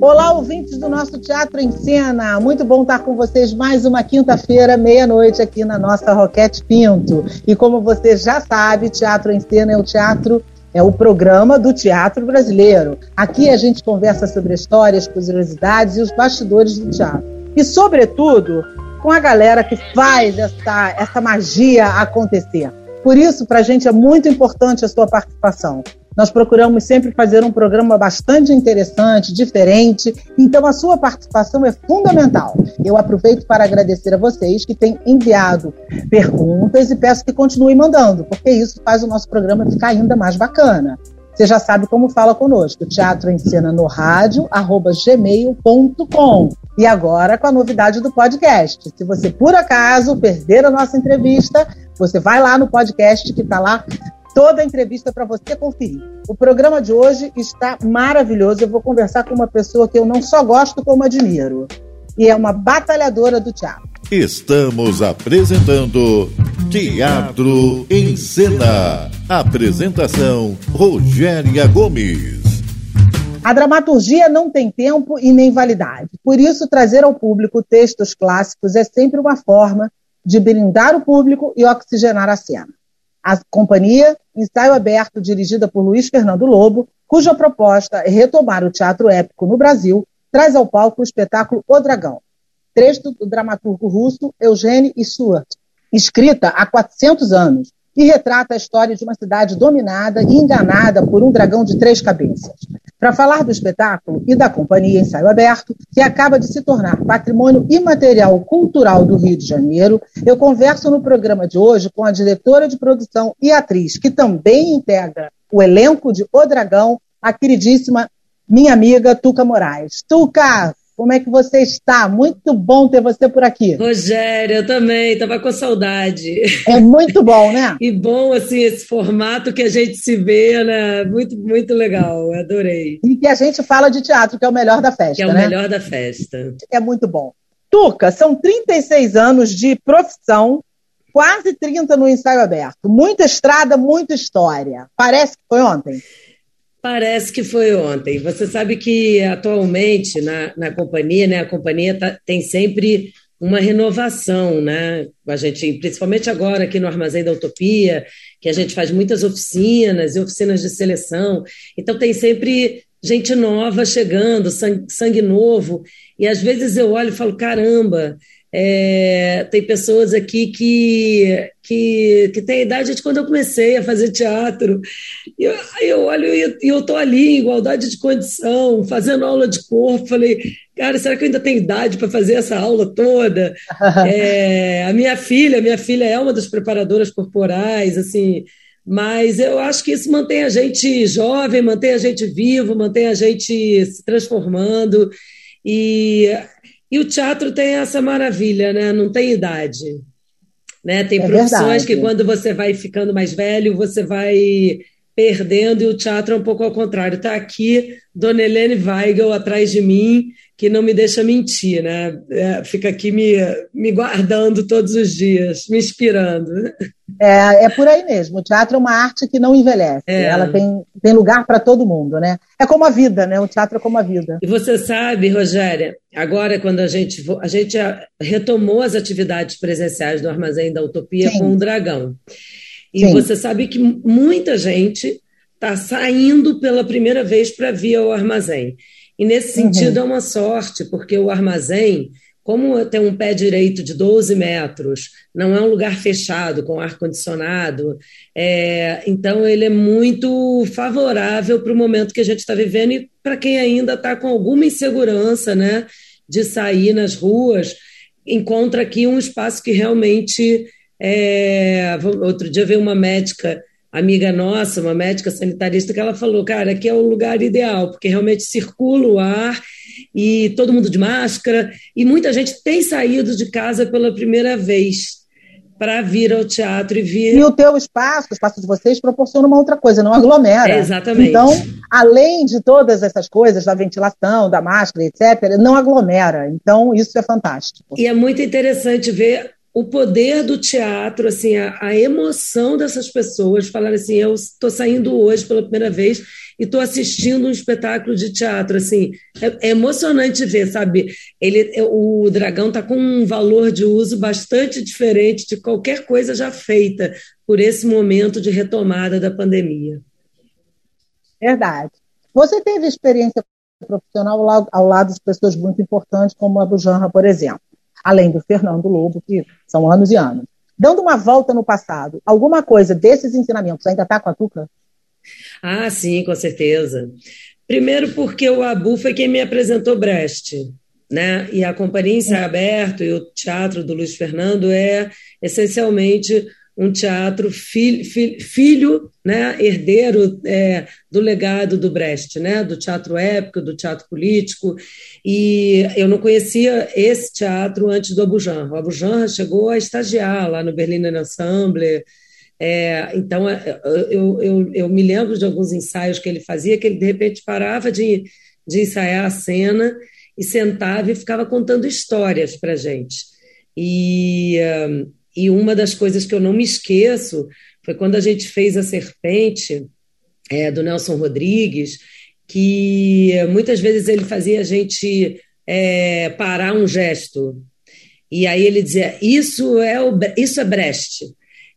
Olá, ouvintes do nosso Teatro em Cena. Muito bom estar com vocês mais uma quinta-feira, meia-noite, aqui na nossa Roquete Pinto. E como você já sabe, Teatro em Cena é o teatro, é o programa do teatro brasileiro. Aqui a gente conversa sobre histórias, curiosidades e os bastidores do teatro. E, sobretudo, com a galera que faz essa, essa magia acontecer. Por isso, para a gente é muito importante a sua participação. Nós procuramos sempre fazer um programa bastante interessante, diferente, então a sua participação é fundamental. Eu aproveito para agradecer a vocês que têm enviado perguntas e peço que continuem mandando, porque isso faz o nosso programa ficar ainda mais bacana. Você já sabe como fala conosco. Teatro em Cena no rádio, arroba gmail.com. E agora com a novidade do podcast. Se você, por acaso, perder a nossa entrevista, você vai lá no podcast que está lá toda a entrevista para você conferir. O programa de hoje está maravilhoso. Eu vou conversar com uma pessoa que eu não só gosto, como admiro. E é uma batalhadora do teatro. Estamos apresentando Teatro em Cena. Apresentação: Rogéria Gomes. A dramaturgia não tem tempo e nem validade. Por isso, trazer ao público textos clássicos é sempre uma forma de blindar o público e oxigenar a cena. A companhia, ensaio aberto dirigida por Luiz Fernando Lobo, cuja proposta é retomar o teatro épico no Brasil, traz ao palco o espetáculo O Dragão, trecho do dramaturgo russo Eugênio Stuart, escrita há 400 anos, e retrata a história de uma cidade dominada e enganada por um dragão de três cabeças. Para falar do espetáculo e da companhia Ensaio Aberto, que acaba de se tornar patrimônio imaterial cultural do Rio de Janeiro, eu converso no programa de hoje com a diretora de produção e atriz, que também integra o elenco de O Dragão, a queridíssima minha amiga Tuca Moraes. Tuca, como é que você está? Muito bom ter você por aqui. Rogério, eu também, estava com saudade. É muito bom, né? e bom, assim, esse formato que a gente se vê, né? Muito, muito legal, adorei. E que a gente fala de teatro, que é o melhor da festa, Que é o né? melhor da festa. É muito bom. Tuca, são 36 anos de profissão, quase 30 no ensaio aberto. Muita estrada, muita história. Parece que foi ontem. Parece que foi ontem. Você sabe que atualmente na, na companhia, né, a companhia tá, tem sempre uma renovação, né? A gente, principalmente agora aqui no Armazém da Utopia, que a gente faz muitas oficinas e oficinas de seleção. Então tem sempre gente nova chegando, sangue, sangue novo. E às vezes eu olho e falo, caramba, é, tem pessoas aqui que, que, que têm a idade de quando eu comecei a fazer teatro. E eu, aí eu olho e eu estou ali em igualdade de condição, fazendo aula de corpo. Falei, cara, será que eu ainda tenho idade para fazer essa aula toda? é, a minha filha, minha filha é uma das preparadoras corporais, assim. Mas eu acho que isso mantém a gente jovem, mantém a gente vivo, mantém a gente se transformando. E e o teatro tem essa maravilha, né? Não tem idade. Né? Tem É profissões verdade. que quando você vai ficando mais velho, você vai perdendo, e o teatro é um pouco ao contrário. Está aqui Dona Helene Weigel atrás de mim, que não me deixa mentir, né? É, fica aqui me, me guardando todos os dias, me inspirando. É, é por aí mesmo. O teatro é uma arte que não envelhece. É. Ela tem, tem lugar para todo mundo, né? É como a vida, né? O teatro é como a vida. E você sabe, Rogéria, agora quando a gente a gente a- retomou as atividades presenciais do Armazém da Utopia Sim. com o Dragão. E Sim. você sabe que muita gente está saindo pela primeira vez para vir ao armazém. E nesse Uhum. sentido é uma sorte, porque o armazém, como tem um pé direito de 12 metros, não é um lugar fechado, com ar-condicionado, é, então ele é muito favorável para o momento que a gente está vivendo e para quem ainda está com alguma insegurança né, de sair nas ruas, encontra aqui um espaço que realmente. É, outro dia veio uma médica amiga nossa, uma médica sanitarista, que ela falou, cara, aqui é o lugar ideal, porque realmente circula o ar e todo mundo de máscara, e muita gente tem saído de casa pela primeira vez. para vir ao teatro e vir. E o teu espaço, o espaço de vocês, proporciona uma outra coisa, não aglomera. É, exatamente. Então, além de todas essas coisas, da ventilação, da máscara, etc., não aglomera. Então, isso é fantástico. E é muito interessante ver o poder do teatro, assim, a, a emoção dessas pessoas falar assim, eu estou saindo hoje pela primeira vez e estou assistindo um espetáculo de teatro, assim, é, é emocionante ver, sabe? Ele, é, o dragão está com um valor de uso bastante diferente de qualquer coisa já feita por esse momento de retomada da pandemia. Verdade. Você teve experiência profissional ao lado, ao lado de pessoas muito importantes, como a Bujanra, por exemplo além do Fernando Lobo, que são anos e anos. Dando uma volta no passado, alguma coisa desses ensinamentos ainda está com a Tuca? Ah, sim, com certeza. Primeiro porque o Abu foi quem me apresentou Brecht, né? E a Companhia Ensaio Aberto e o teatro do Luiz Fernando é essencialmente um teatro filho, filho, filho né, herdeiro é, do legado do Brecht, né, do teatro épico, do teatro político, e eu não conhecia esse teatro antes do Abujan. O Abujan chegou a estagiar lá no Berliner Ensemble, é, então é, eu, eu, eu me lembro de alguns ensaios que ele fazia, que ele de repente parava de, de ensaiar a cena e sentava e ficava contando histórias para gente. E e uma das coisas que eu não me esqueço foi quando a gente fez a Serpente, é, do Nelson Rodrigues, que muitas vezes ele fazia a gente é, parar um gesto. E aí ele dizia: Isso é, o, isso é Brecht.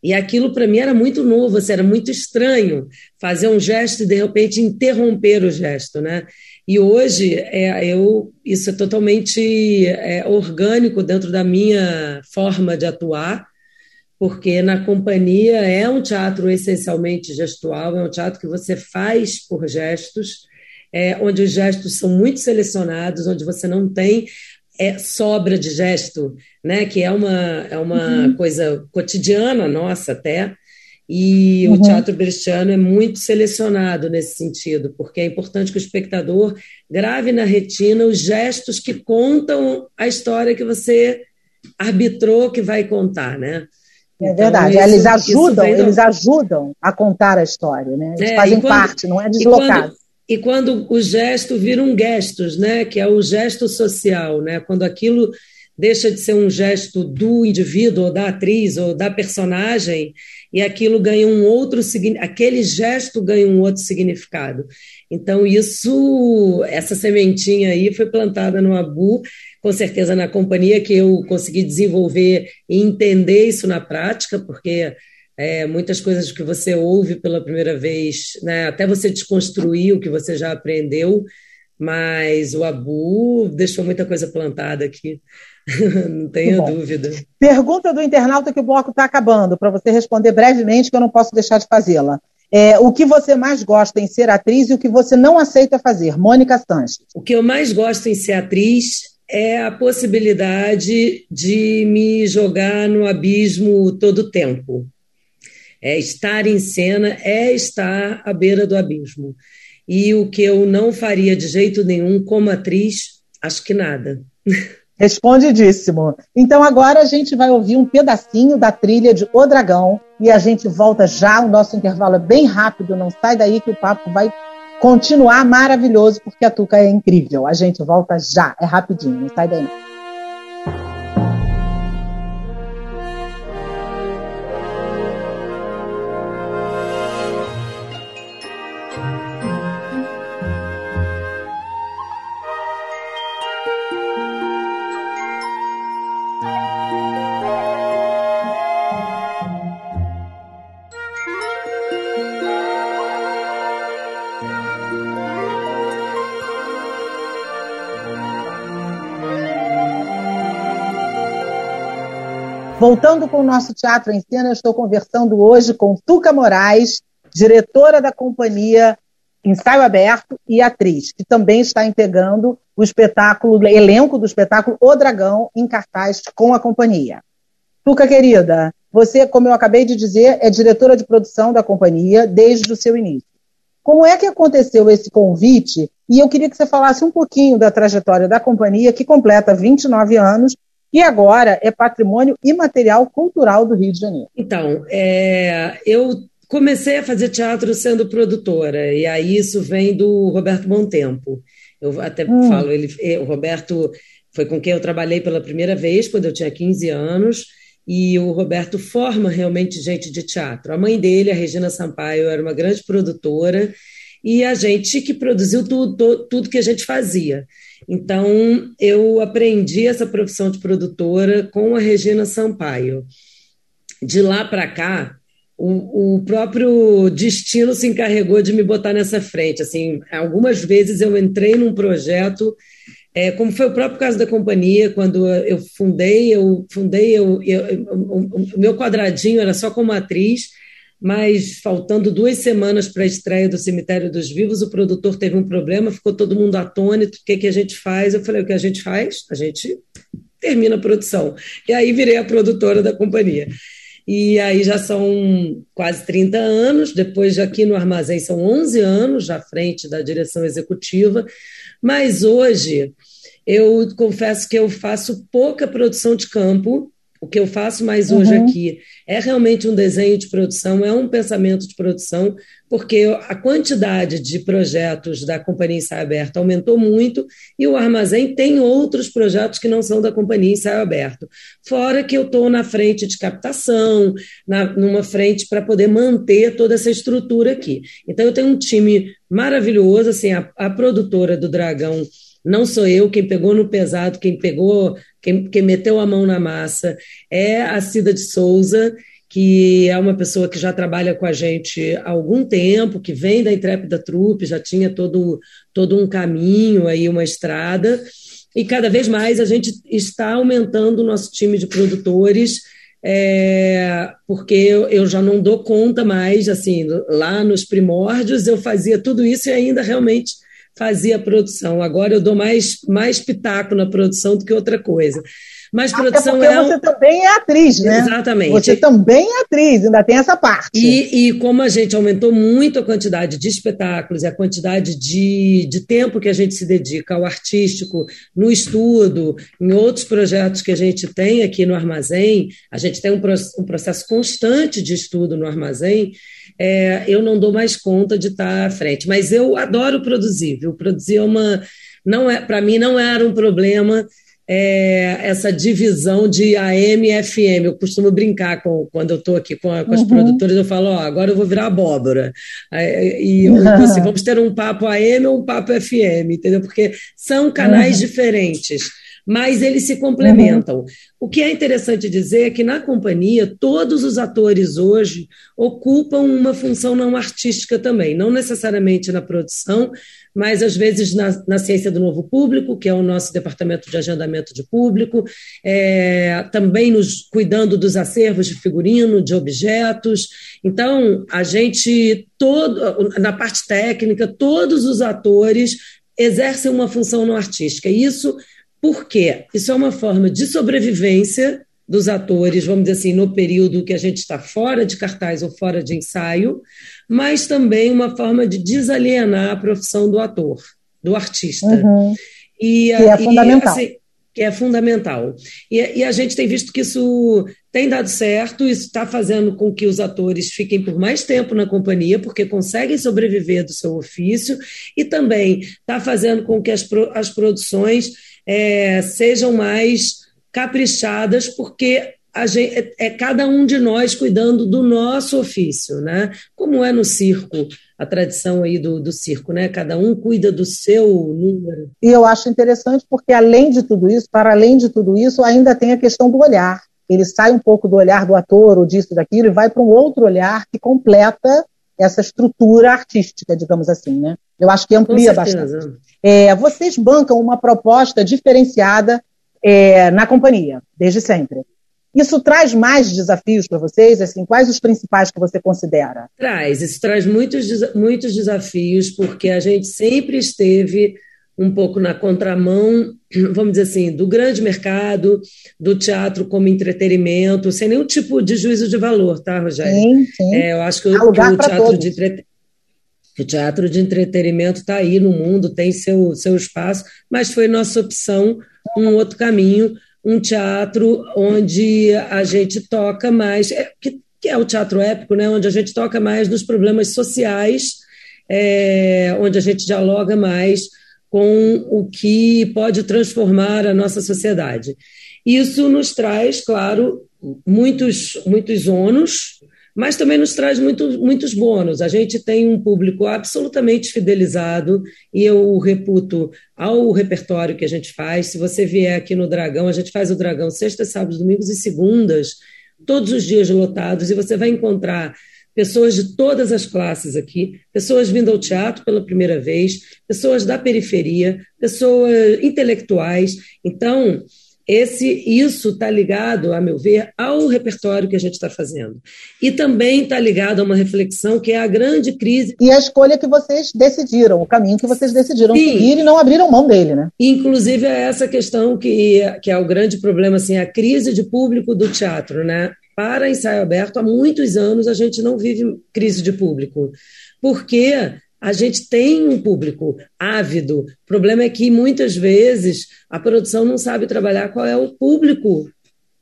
E aquilo para mim era muito novo, assim, era muito estranho fazer um gesto e de repente interromper o gesto, né? E hoje é, eu, isso é totalmente é, orgânico dentro da minha forma de atuar porque na companhia é um teatro essencialmente gestual, é um teatro que você faz por gestos, é, onde os gestos são muito selecionados, onde você não tem é, sobra de gesto, né? que é uma, é uma uhum. coisa cotidiana nossa até, e uhum. o teatro brechtiano é muito selecionado nesse sentido, porque é importante que o espectador grave na retina os gestos que contam a história que você arbitrou que vai contar, né? É então, verdade. Isso, eles ajudam, eles ajudam a contar a história, né? Eles é, fazem quando, parte, não é deslocado. E quando, e quando o gesto vira um gestos, né? Que é o gesto social, né? Quando aquilo deixa de ser um gesto do indivíduo, ou da atriz, ou da personagem, e aquilo ganha um outro aquele gesto ganha um outro significado. Então, isso, essa sementinha aí foi plantada no Abu com certeza na companhia que eu consegui desenvolver e entender isso na prática, porque é, muitas coisas que você ouve pela primeira vez, né, até você desconstruir o que você já aprendeu, mas o Abu deixou muita coisa plantada aqui, não tenha dúvida. Pergunta do internauta que o bloco está acabando, para você responder brevemente, que eu não posso deixar de fazê-la. É, o que você mais gosta em ser atriz e o que você não aceita fazer? Mônica Sanches. O que eu mais gosto em ser atriz é a possibilidade de me jogar no abismo todo o tempo. É, estar em cena é estar à beira do abismo. E o que eu não faria de jeito nenhum como atriz, acho que nada. Respondidíssimo. Então agora a gente vai ouvir um pedacinho da trilha de O Dragão e a gente volta já. O nosso intervalo é bem rápido, não sai daí que o papo vai continuar maravilhoso, porque a Tuca é incrível. A gente volta já, é rapidinho, não sai daí não. Voltando com o nosso Teatro em Cena, eu estou conversando hoje com Tuca Moraes, diretora da companhia Ensaio Aberto e atriz, que também está integrando o espetáculo, elenco do espetáculo O Dragão em cartaz com a companhia. Tuca, querida, você, como eu acabei de dizer, é diretora de produção da companhia desde o seu início. Como é que aconteceu esse convite? E eu queria que você falasse um pouquinho da trajetória da companhia, que completa 29 anos e agora é patrimônio imaterial cultural do Rio de Janeiro. Então, é, eu comecei a fazer teatro sendo produtora, e aí isso vem do Roberto Montempo. Eu até hum. falo, ele, o Roberto foi com quem eu trabalhei pela primeira vez, quando eu tinha 15 anos, e o Roberto forma realmente gente de teatro. A mãe dele, a Regina Sampaio, era uma grande produtora, e a gente que produziu tudo, tudo que a gente fazia. Então, eu aprendi essa profissão de produtora com a Regina Sampaio. De lá para cá, o, o, próprio destino se encarregou de me botar nessa frente. Assim, algumas vezes eu entrei num projeto, é, como foi o próprio caso da companhia, quando eu fundei, eu fundei, eu, eu, eu o meu quadradinho era só como atriz, mas faltando duas semanas para a estreia do Cemitério dos Vivos, o produtor teve um problema, ficou todo mundo atônito, o que, que a gente faz? Eu falei, o que a gente faz? A gente termina a produção. E aí virei a produtora da companhia. E aí já são quase 30 anos, depois aqui no armazém são 11 anos à frente da direção executiva, mas hoje eu confesso que eu faço pouca produção de campo, o que eu faço mais uhum. hoje aqui é realmente um desenho de produção, é um pensamento de produção, porque a quantidade de projetos da Companhia Ensaio Aberto aumentou muito e o armazém tem outros projetos que não são da Companhia Ensaio Aberto. Fora que eu estou na frente de captação, na, numa frente para poder manter toda essa estrutura aqui. Então, eu tenho um time maravilhoso, assim, a, a produtora do Dragão não sou eu quem pegou no pesado, quem pegou, quem, quem meteu a mão na massa, é a Cida de Souza, que é uma pessoa que já trabalha com a gente há algum tempo, que vem da Intrépida Trupe, já tinha todo, todo um caminho aí, uma estrada, e cada vez mais a gente está aumentando o nosso time de produtores, é, porque eu, eu, já não dou conta mais, assim, lá nos primórdios eu fazia tudo isso e ainda realmente fazia produção. Agora eu dou mais, mais pitaco na produção do que outra coisa. Mas produção Até porque é. Você também é atriz, né? Exatamente. Você também é atriz, ainda tem essa parte. E, e como a gente aumentou muito a quantidade de espetáculos e a quantidade de, de tempo que a gente se dedica ao artístico, no estudo, em outros projetos que a gente tem aqui no armazém, a gente tem um, um processo constante de estudo no armazém é, eu não dou mais conta de estar à frente. Mas eu adoro produzir, viu? Produzir é uma. Não é, para mim não era um problema é, essa divisão de AM e FM. Eu costumo brincar com, quando eu estou aqui com, a, com as uhum. produtoras, eu falo, ó, agora eu vou virar abóbora. E eu, assim, vamos ter um papo AM ou um papo FM, entendeu? Porque são canais uhum. diferentes mas eles se complementam. Uhum. O que é interessante dizer é que na companhia, todos os atores hoje ocupam uma função não artística também, não necessariamente na produção, mas às vezes na, na ciência do novo público, que é o nosso departamento de agendamento de público, é, também nos cuidando dos acervos de figurino, de objetos. Então, a gente, todo, na parte técnica, todos os atores exercem uma função não artística. E isso por quê? Isso é uma forma de sobrevivência dos atores, vamos dizer assim, no período que a gente está fora de cartaz ou fora de ensaio, mas também uma forma de desalienar a profissão do ator, do artista. Uhum. E, que é fundamental. Assim, que é fundamental. E, e, a gente tem visto que isso tem dado certo, isso está fazendo com que os atores fiquem por mais tempo na companhia, porque conseguem sobreviver do seu ofício, e também está fazendo com que as, as produções é, sejam mais caprichadas, porque Gente, é, é, cada um de nós cuidando do nosso ofício, né? Como é no circo, a tradição aí do, do circo, né? Cada um cuida do seu número. E eu acho interessante porque, além de tudo isso, para além de tudo isso, ainda tem a questão do olhar. Ele sai um pouco do olhar do ator ou disso, daquilo, e vai para um outro olhar que completa essa estrutura artística, digamos assim, né? Eu acho que amplia bastante. É, vocês bancam uma proposta diferenciada é, na companhia, desde sempre. Isso traz mais desafios para vocês? Assim, quais os principais que você considera? Traz, isso traz muitos, muitos desafios, porque a gente sempre esteve um pouco na contramão, vamos dizer assim, do grande mercado, do teatro como entretenimento, sem nenhum tipo de juízo de valor, tá, Rogério? Sim, sim. É, eu acho que, o, o teatro de entretenimento o teatro de entretenimento está aí no mundo, tem seu, seu espaço, mas foi nossa opção um outro caminho, um teatro onde a gente toca mais, é, que, que, é o teatro épico, né, onde a gente toca mais nos problemas sociais, é, onde a gente dialoga mais com o que pode transformar a nossa sociedade. Isso nos traz, claro, muitos, muitos ônus, mas também nos traz muito, muitos bônus. A gente tem um público absolutamente fidelizado e eu reputo ao repertório que a gente faz. Se você vier aqui no Dragão, a gente faz o Dragão sextas, sábados, domingos e segundas, todos os dias lotados, e você vai encontrar pessoas de todas as classes aqui, pessoas vindo ao teatro pela primeira vez, pessoas da periferia, pessoas intelectuais. Então, esse, isso está ligado, a meu ver, ao repertório que a gente está fazendo. E também está ligado a uma reflexão que é a grande crise. E a escolha que vocês decidiram, o caminho que vocês decidiram Sim. seguir e não abriram mão dele, né? Inclusive é essa questão que, que é o grande problema, assim, a crise de público do teatro, né? Para ensaio aberto, há muitos anos a gente não vive crise de público. Porque a gente tem um público ávido. O problema é que muitas vezes a produção não sabe trabalhar qual é o público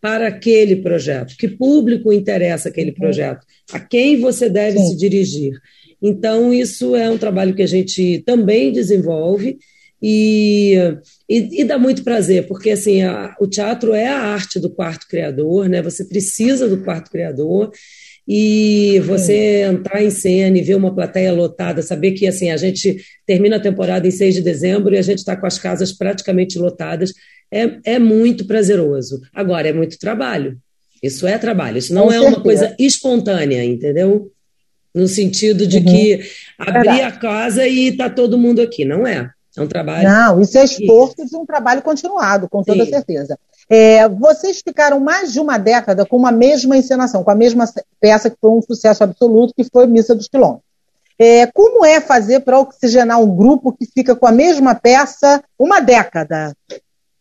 para aquele projeto, que público interessa aquele projeto, a quem você deve Sim. se dirigir. Então, isso é um trabalho que a gente também desenvolve e, e, e dá muito prazer, porque assim, a, o teatro é a arte do quarto criador, né? Você precisa do quarto criador e você entrar em cena e ver uma plateia lotada, saber que assim a gente termina a temporada em 6 de dezembro e a gente está com as casas praticamente lotadas, é, é muito prazeroso. Agora, é muito trabalho. Isso é trabalho, isso não com é certeza. uma coisa espontânea, entendeu? No sentido de uhum. que abrir a casa e está todo mundo aqui. Não é. É um trabalho. Não, isso é esforço de um trabalho continuado, com toda Sim. certeza. É, vocês ficaram mais de uma década com uma mesma encenação, com a mesma peça que foi um sucesso absoluto, que foi Missa dos Quilômetros. É, como é fazer para oxigenar um grupo que fica com a mesma peça uma década?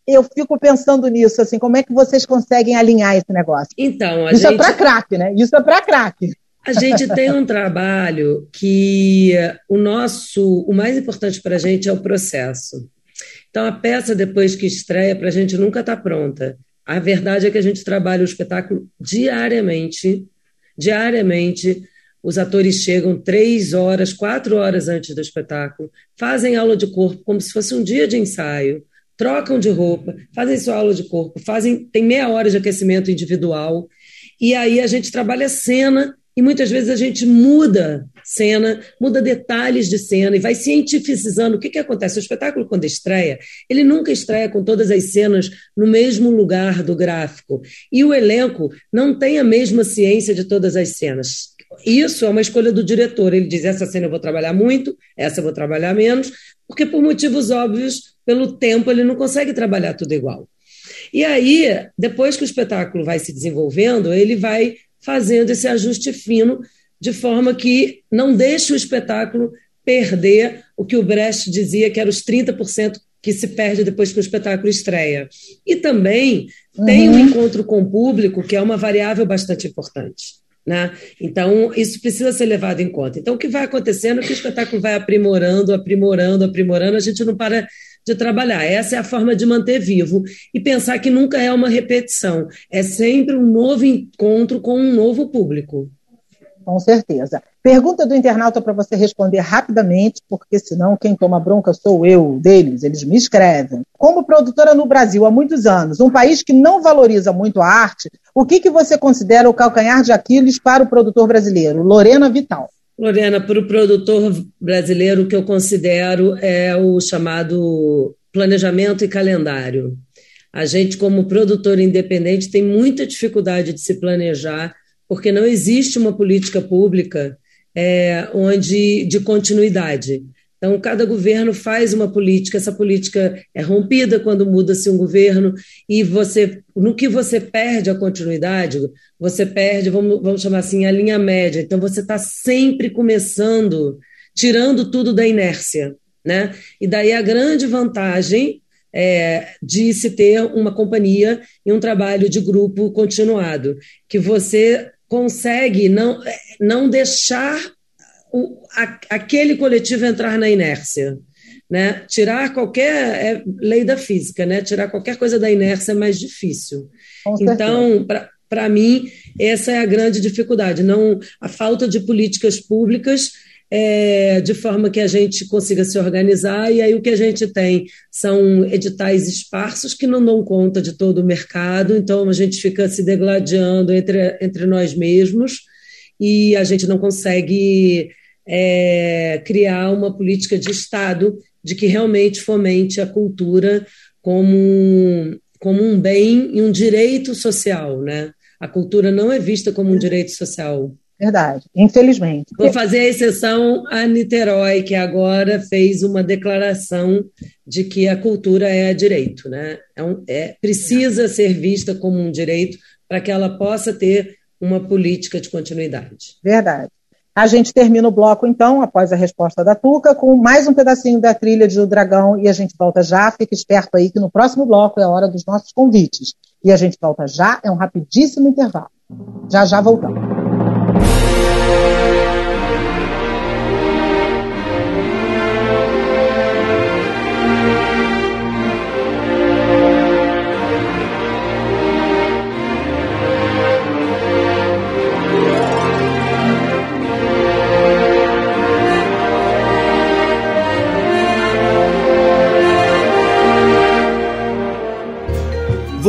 Eu fico pensando nisso, assim, como é que vocês conseguem alinhar esse negócio? Então, Isso é gente... é para craque, né? Isso é para craque. A gente tem um trabalho que o nosso, o mais importante para a gente é o processo. Então, a peça, depois que estreia, para a gente nunca está pronta. A verdade é que a gente trabalha o espetáculo diariamente. Diariamente, os atores chegam três horas, quatro horas antes do espetáculo, fazem aula de corpo como se fosse um dia de ensaio, trocam de roupa, fazem sua aula de corpo, fazem tem meia hora de aquecimento individual. E aí a gente trabalha cena e muitas vezes a gente muda cena, muda detalhes de cena e vai cientificizando. O que, que acontece? O espetáculo, quando estreia, ele nunca estreia com todas as cenas no mesmo lugar do gráfico. E o elenco não tem a mesma ciência de todas as cenas. Isso é uma escolha do diretor. Ele diz: essa cena eu vou trabalhar muito, essa eu vou trabalhar menos, porque por motivos óbvios, pelo tempo, ele não consegue trabalhar tudo igual. E aí, depois que o espetáculo vai se desenvolvendo, ele vai fazendo esse ajuste fino, de forma que não deixe o espetáculo perder o que o Brecht dizia que era os 30% que se perde depois que o espetáculo estreia. E também uhum. tem um encontro com o público, que é uma variável bastante importante. Né? Então, isso precisa ser levado em conta. Então, o que vai acontecendo é que o espetáculo vai aprimorando, aprimorando, aprimorando, a gente não para de trabalhar. Essa é a forma de manter vivo e pensar que nunca é uma repetição, é sempre um novo encontro com um novo público. Com certeza. Pergunta do internauta para você responder rapidamente, porque senão quem toma bronca sou eu, deles, eles me escrevem. Como produtora no Brasil há muitos anos, um país que não valoriza muito a arte, o que, que você considera o calcanhar de Aquiles para o produtor brasileiro? Lorena Vital. Lorena, para o produtor brasileiro, o que eu considero é o chamado planejamento e calendário. A gente, como produtor independente, tem muita dificuldade de se planejar, porque não existe uma política pública é, onde de continuidade. Então, cada governo faz uma política, essa política é rompida quando muda-se um governo, e você, no que você perde a continuidade, você perde, vamos, vamos chamar assim, a linha média. Então, você está sempre começando, tirando tudo da inércia. Né? E daí a grande vantagem é, de se ter uma companhia e um trabalho de grupo continuado, que você consegue não, não deixar o, a, aquele coletivo entrar na inércia. Né? Tirar qualquer é lei da física, né? Tirar qualquer coisa da inércia é mais difícil. Então, para mim, essa é a grande dificuldade, não a falta de políticas públicas é, de forma que a gente consiga se organizar, e aí o que a gente tem são editais esparsos que não dão conta de todo o mercado, então a gente fica se degladiando entre, entre nós mesmos e a gente não consegue é, criar uma política de Estado de que realmente fomente a cultura como, como um bem e um direito social, né? A cultura não é vista como um direito social. Verdade, infelizmente. Vou fazer a exceção a Niterói, que agora fez uma declaração de que a cultura é direito, né? É, um, é precisa ser vista como um direito para que ela possa ter uma política de continuidade. Verdade. A gente termina o bloco, então, após a resposta da Tuca, com mais um pedacinho da trilha de O Dragão e a gente volta já. Fique esperto aí que no próximo bloco é a hora dos nossos convites. E a gente volta já, é um rapidíssimo intervalo. Já já voltamos.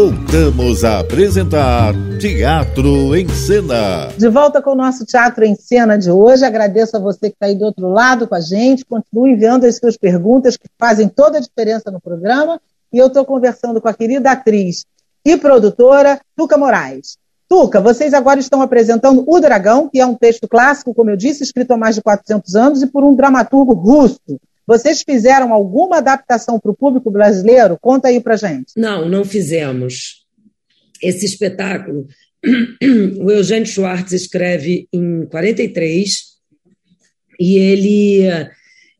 Voltamos a apresentar Teatro em Cena. De volta com o nosso Teatro em Cena de hoje. Agradeço a você que está aí do outro lado com a gente. Continue enviando as suas perguntas que fazem toda a diferença no programa. E eu estou conversando com a querida atriz e produtora Tuca Moraes. Tuca, vocês agora estão apresentando O Dragão, que é um texto clássico, como eu disse, escrito há mais de 400 anos e por um dramaturgo russo. Vocês fizeram alguma adaptação para o público brasileiro? Conta aí para gente. Não, não fizemos. Esse espetáculo, o Eugênio Schwartz escreve em 43 e ele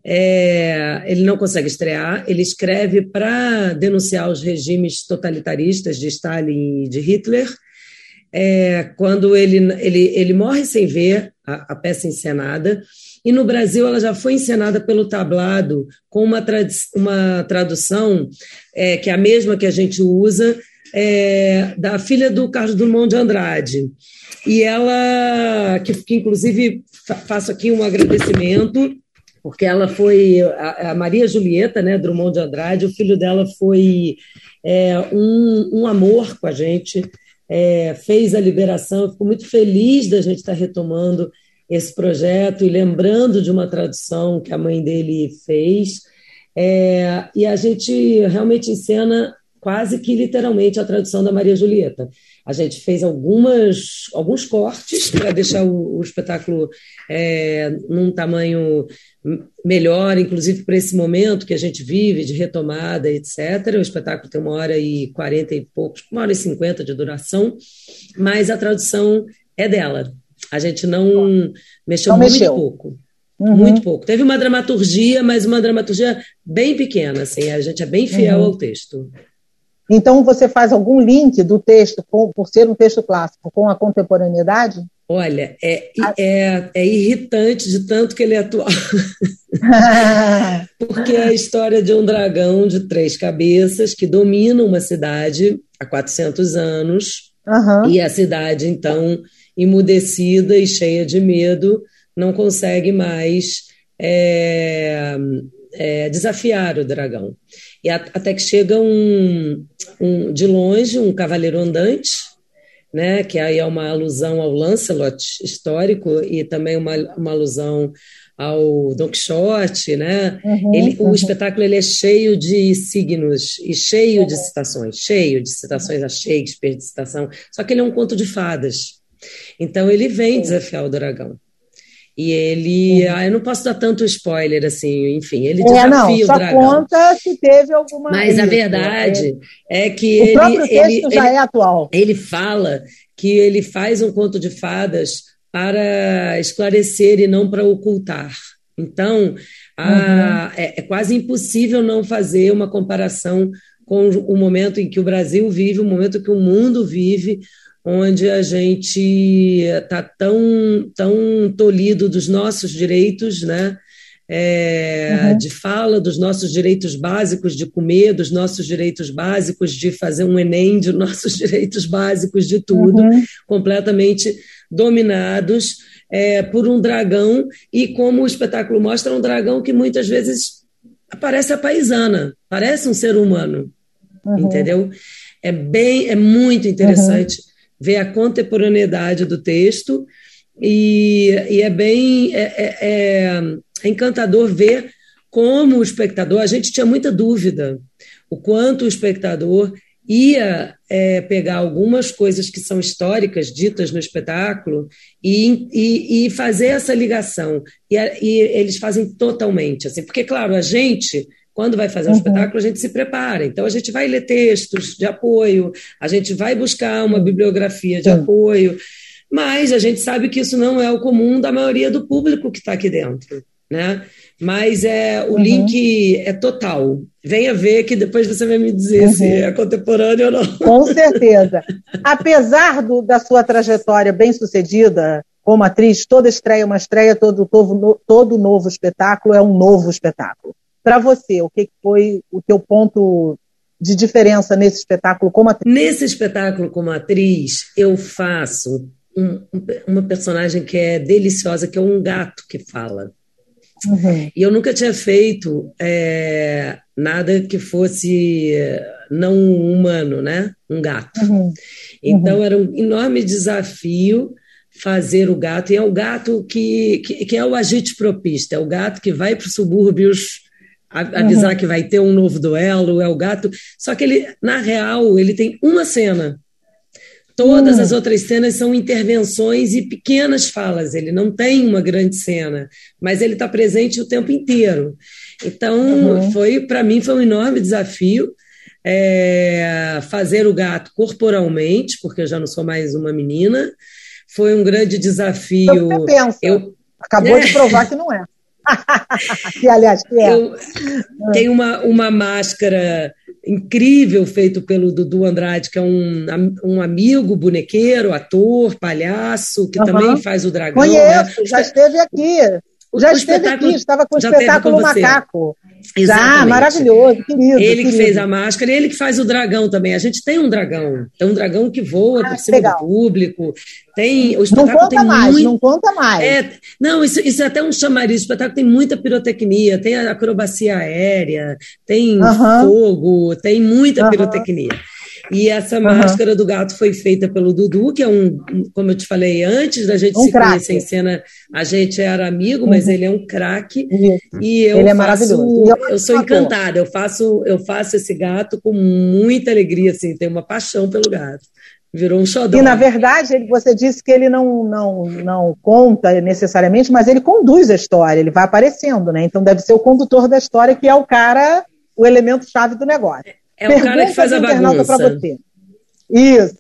é, ele não consegue estrear. Ele escreve para denunciar os regimes totalitaristas de Stalin e de Hitler. É, quando ele, ele, ele morre sem ver a, a peça encenada e no Brasil ela já foi encenada pelo tablado com uma, uma tradução é, que é a mesma que a gente usa, é, da filha do Carlos Drummond de Andrade. E ela, que, que inclusive faço aqui um agradecimento, porque ela foi a, a, Maria Julieta, né, Drummond de Andrade, o filho dela foi é, um, um amor com a gente, é, fez a liberação, fico muito feliz da gente estar retomando esse projeto e lembrando de uma tradução que a mãe dele fez. É, e a gente realmente encena quase que literalmente a tradução da Maria Julieta. A gente fez algumas, alguns cortes para deixar o, o espetáculo é, num tamanho melhor, inclusive para esse momento que a gente vive de retomada, etc. O espetáculo tem uma hora e quarenta e poucos, uma hora e cinquenta de duração, mas a tradução é dela. A gente não mexeu não muito mexeu. pouco. Uhum. Muito pouco. Teve uma dramaturgia, mas uma dramaturgia bem pequena, assim, a gente é bem fiel uhum. ao texto. Então, você faz algum link do texto, com, por ser um texto clássico, com a contemporaneidade? Olha, é, é, é irritante de tanto que ele é atual. Porque é a história de um dragão de três cabeças que domina uma cidade há 400 anos. Uhum. E a cidade, então, emudecida e cheia de medo, não consegue mais é, é, desafiar o dragão. E a, até que chega um, um, de longe um cavaleiro andante, né, que aí é uma alusão ao Lancelot histórico e também uma, uma alusão ao Don Quixote, né? Uhum, ele, uhum. O espetáculo ele é cheio de signos e cheio uhum. de citações, cheio de citações a Shakespeare, de citação. Só que ele é um conto de fadas. Então ele vem desafiar o dragão. E ele. Ah, eu não posso dar tanto spoiler assim, enfim, ele desafia é, não, o dragão. conta se teve alguma. Mas a verdade é, é que o ele. próprio texto ele, já ele, é atual. Ele fala que ele faz um conto de fadas para esclarecer e não para ocultar. Então, a, uhum. é, é quase impossível não fazer uma comparação com o momento em que o Brasil vive, o momento que o mundo vive, onde a gente está tão, tão tolhido dos nossos direitos, né? é, uhum. de fala dos nossos direitos básicos de comer, dos nossos direitos básicos de fazer um Enem, de nossos direitos básicos de tudo, uhum. completamente dominados é, por um dragão, e como o espetáculo mostra, um dragão que muitas vezes parece a paisana, parece um ser humano, uhum. entendeu? É bem, é muito interessante uhum. Ver a contemporaneidade do texto e, e é bem é, é, é, é encantador ver como o espectador, a gente tinha muita dúvida o quanto o espectador ia é, pegar algumas coisas que são históricas ditas no espetáculo e, e, e fazer essa ligação. E, e, eles fazem totalmente, assim, porque, claro, a gente. Quando vai fazer um uhum. espetáculo, a gente se prepara. Então, a gente vai ler textos de apoio, a gente vai buscar uma bibliografia de Sim. apoio, mas a gente sabe que isso não é o comum da maioria do público que está aqui dentro. Né? mas é o uhum. link é total. Venha ver que depois você vai me dizer uhum. se é contemporâneo ou não. Com certeza. Apesar do, da sua trajetória bem sucedida como atriz, toda estreia é uma estreia, todo, todo, todo novo espetáculo é um novo espetáculo. Para você, o que foi o teu ponto de diferença nesse espetáculo como atriz? Nesse espetáculo como atriz, eu faço um, uma personagem que é deliciosa, que é um gato que fala. Uhum. E eu nunca tinha feito é, nada que fosse não humano, né? Um gato. Uhum. Então uhum. era um enorme desafio fazer o gato, e é o gato que, que, que é o agite propista, é o gato que vai para os subúrbios avisar uhum. que vai ter um novo duelo, é o gato. Só que ele, na real, ele tem uma cena Todas hum. as outras cenas são intervenções e pequenas falas. Ele não tem uma grande cena, mas ele está presente o tempo inteiro. Então, uhum. foi para mim foi um enorme desafio é, fazer o gato corporalmente, porque eu já não sou mais uma menina. Foi um grande desafio. Você pensa. Eu... Acabou é. de provar que não é. Que, aliás, que é. Eu tenho uma, uma máscara incrível feito pelo Dudu Andrade, que é um, um amigo bonequeiro, ator, palhaço, que uhum. também faz o dragão. Conheço, né? já esteve aqui. Já o esteve aqui, estava com o espetáculo com Macaco. Exatamente. Já, maravilhoso, querido. Ele querido. que fez a máscara, ele que faz o dragão também. A gente tem um dragão, tem um dragão que voa ah, por cima legal. do público. Tem, o espetáculo não conta tem mais, muito, não conta mais. É, não, isso, isso é até um chamariz. O espetáculo tem muita pirotecnia, tem acrobacia aérea, tem fogo, tem muita pirotecnia. E essa uhum. máscara do gato foi feita pelo Dudu, que é um, como eu te falei antes da gente um se craque. conhecer em cena, a gente era amigo, mas uhum. ele é um craque. E eu ele é faço, maravilhoso. Eu, eu sou encantada, eu faço, eu faço esse gato com muita alegria, assim, tenho uma paixão pelo gato. Virou um xodó. E, na verdade, ele, você disse que ele não, não, não conta necessariamente, mas ele conduz a história, ele vai aparecendo, né? Então deve ser o condutor da história, que é o cara, o elemento chave do negócio. É o cara que faz a bagunça. Para você. Isso,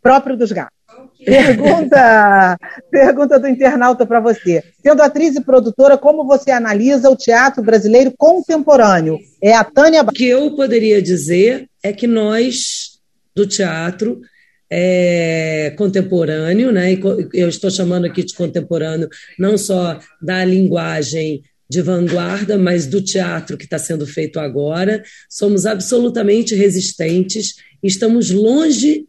próprio dos gatos. Pergunta, pergunta do internauta para você. Sendo atriz e produtora, como você analisa o teatro brasileiro contemporâneo? É a Tânia. O que eu poderia dizer é que nós, do teatro, é, contemporâneo, né? eu estou chamando aqui de contemporâneo não só da linguagem de vanguarda, mas do teatro que está sendo feito agora. Somos absolutamente resistentes, estamos longe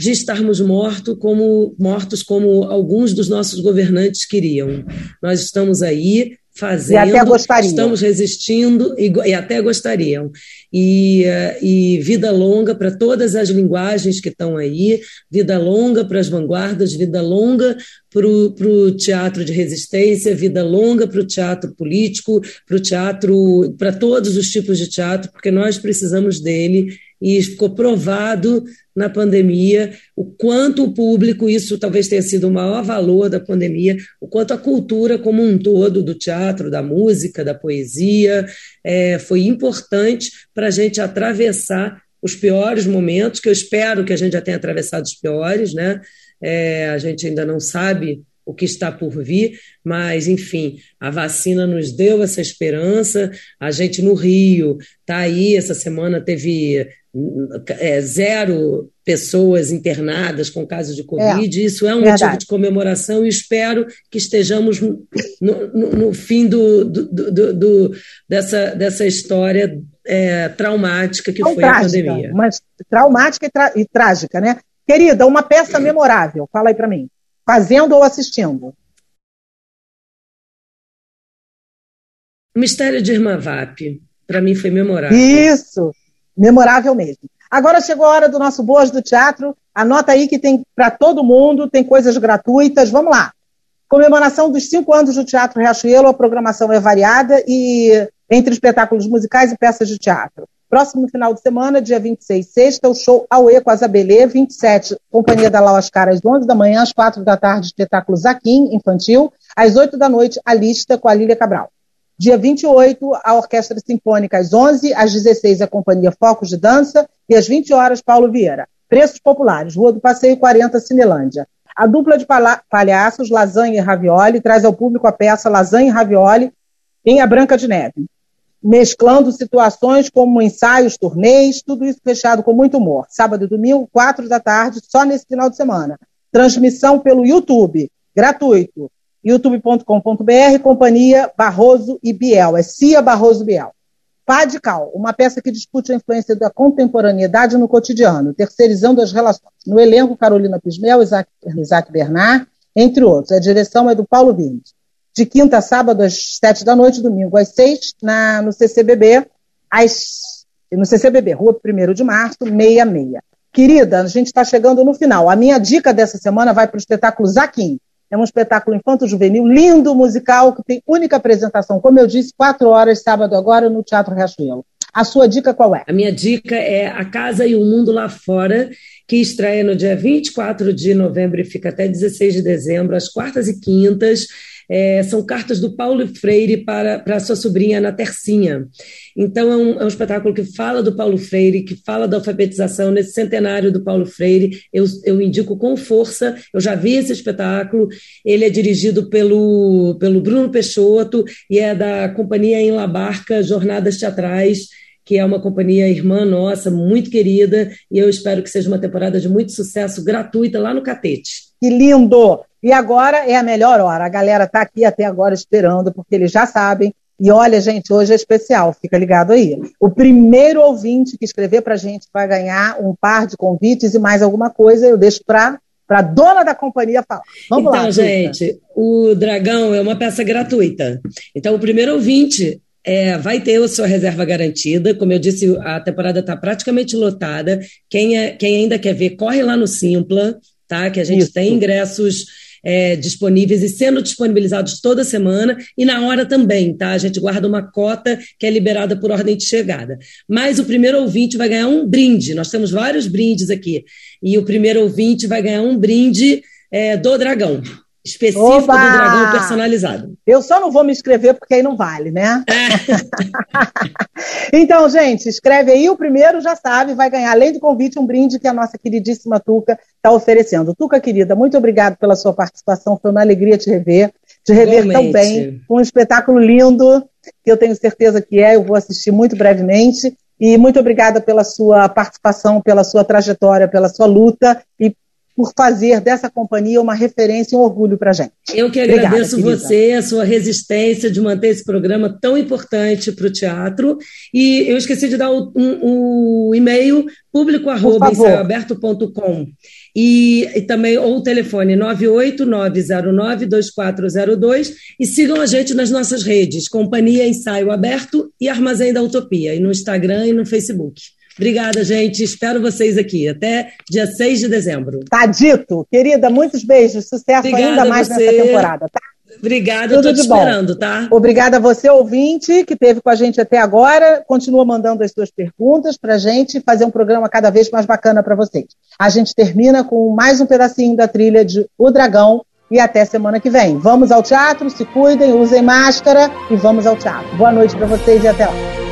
de estarmos mortos como, mortos como alguns dos nossos governantes queriam. Nós estamos aí fazendo, e até gostariam. estamos resistindo e, e até gostariam. E, uh, e vida longa para todas as linguagens que estão aí, vida longa para as vanguardas, vida longa para o teatro de resistência, vida longa para o teatro político, para o teatro, para todos os tipos de teatro, porque nós precisamos dele e ficou provado na pandemia o quanto o público, isso talvez tenha sido o maior valor da pandemia, o quanto a cultura como um todo, do teatro, da música, da poesia, é, foi importante para a gente atravessar os piores momentos, que eu espero que a gente já tenha atravessado os piores, né? É, a gente ainda não sabe o que está por vir, mas, enfim, a vacina nos deu essa esperança. A gente no Rio está aí, essa semana teve é, zero pessoas internadas com casos de Covid. É, Isso é um verdade. motivo de comemoração e espero que estejamos no, no, no fim do, do, do, do, dessa, dessa história é, traumática que foi trágica, a pandemia. Mas traumática e, e, trágica, né? Querida, uma peça memorável, fala aí para mim. Fazendo ou assistindo? O Mistério de Irmã Vap, para mim foi memorável. Isso! memorável mesmo. Agora chegou a hora do nosso Boas do Teatro. Anota aí que tem para todo mundo, tem coisas gratuitas. Vamos lá. Comemoração dos cinco anos do Teatro Riachuelo, a programação é variada e entre espetáculos musicais e peças de teatro. Próximo final de semana, dia 26, sexta, o show Aue com a Zabelê, 27, Companhia da Lau às Caras, 11 da manhã, às 4 da tarde, espetáculo Zaquim, infantil, às 8 da noite, a lista com a Lília Cabral. Dia 28, a Orquestra Sinfônica às 11, às 16 a Companhia Focos de Dança e às 20 horas Paulo Vieira. Preços populares, Rua do Passeio 40, Cinelândia. A dupla de palhaços, Lasanha e Ravioli, traz ao público a peça Lasanha e Ravioli em A Branca de Neve, mesclando situações como ensaios, turnês, tudo isso fechado com muito humor. Sábado e domingo, 4 da tarde, só nesse final de semana. Transmissão pelo YouTube, gratuito youtube.com.br, companhia Barroso e Biel. É Cia Barroso Biel. Padical, uma peça que discute a influência da contemporaneidade no cotidiano, terceirizando as relações. No elenco, Carolina Pismel, Isaac, Isaac Bernard, entre outros. A direção é do Paulo Vindes. De quinta a sábado, às sete da noite, domingo às seis, na, no CCBB, às, no CCBB, Rua 1 de Março, 66. Querida, a gente está chegando no final. A minha dica dessa semana vai para o espetáculo Zaquim, é um espetáculo infanto-juvenil, lindo, musical, que tem única apresentação, como eu disse, quatro horas, sábado agora, no Teatro Riachuelo. A sua dica qual é? A minha dica é A Casa e o Mundo Lá Fora, que estreia no dia 24 de novembro e fica até 16 de dezembro, às quartas e quintas. É, são cartas do Paulo Freire para, para sua sobrinha Ana Tercinha. Então, é um, é um, espetáculo que fala do Paulo Freire, que fala da alfabetização nesse centenário do Paulo Freire. Eu, eu indico com força, eu já vi esse espetáculo. Ele é dirigido pelo, pelo Bruno Peixoto e é da companhia Em La Barca Jornadas Teatrais que é uma companhia irmã nossa, muito querida, e eu espero que seja uma temporada de muito sucesso, gratuita, lá no Catete. Que lindo! E agora é a melhor hora. A galera está aqui até agora esperando, porque eles já sabem. E olha, gente, hoje é especial, fica ligado aí. O primeiro ouvinte que escrever para a gente vai ganhar um par de convites e mais alguma coisa. Eu deixo para para a dona da companhia falar. Vamos então, lá. Então, gente, o Dragão é uma peça gratuita. Então, o primeiro ouvinte é, vai ter a sua reserva garantida. Como eu disse, a temporada está praticamente lotada. Quem, é, quem ainda quer ver, corre lá no Simpla, tá? Que a gente Isso. tem ingressos é, disponíveis e sendo disponibilizados toda semana e na hora também, tá? A gente guarda uma cota que é liberada por ordem de chegada. Mas o primeiro ouvinte vai ganhar um brinde. Nós temos vários brindes aqui. E o primeiro ouvinte vai ganhar um brinde é, do Dragão específico Oba! do dragão personalizado. Eu só não vou me inscrever porque aí não vale, né? É. então, gente, escreve aí. O primeiro já sabe, vai ganhar, além do convite, um brinde que a nossa queridíssima Tuca está oferecendo. Tuca, querida, muito obrigado pela sua participação. Foi uma alegria te rever, te rever tão bem. Um espetáculo lindo, que eu tenho certeza que é. Eu vou assistir muito brevemente. E muito obrigada pela sua participação, pela sua trajetória, pela sua luta e por fazer dessa companhia uma referência e um orgulho para a gente. Eu que agradeço Obrigada, você, a sua resistência de manter esse programa tão importante para o teatro. E eu esqueci de dar o, um, o e-mail público.ensaioaberto.com e, e também ou o telefone 989092402 e sigam a gente nas nossas redes, Companhia Ensaio Aberto e Armazém da Utopia, e no Instagram e no Facebook. Obrigada, gente. Espero vocês aqui. Até dia 6 de dezembro. Tá dito. Querida, muitos beijos. Sucesso Obrigada ainda mais nessa temporada, tá? Obrigada, Tudo eu tô te esperando, tá? Obrigada a você, ouvinte, que esteve com a gente até agora. Continua mandando as suas perguntas para a gente fazer um programa cada vez mais bacana para vocês. A gente termina com mais um pedacinho da trilha de O Dragão e até semana que vem. Vamos ao teatro, se cuidem, usem máscara e vamos ao teatro. Boa noite para vocês e até lá.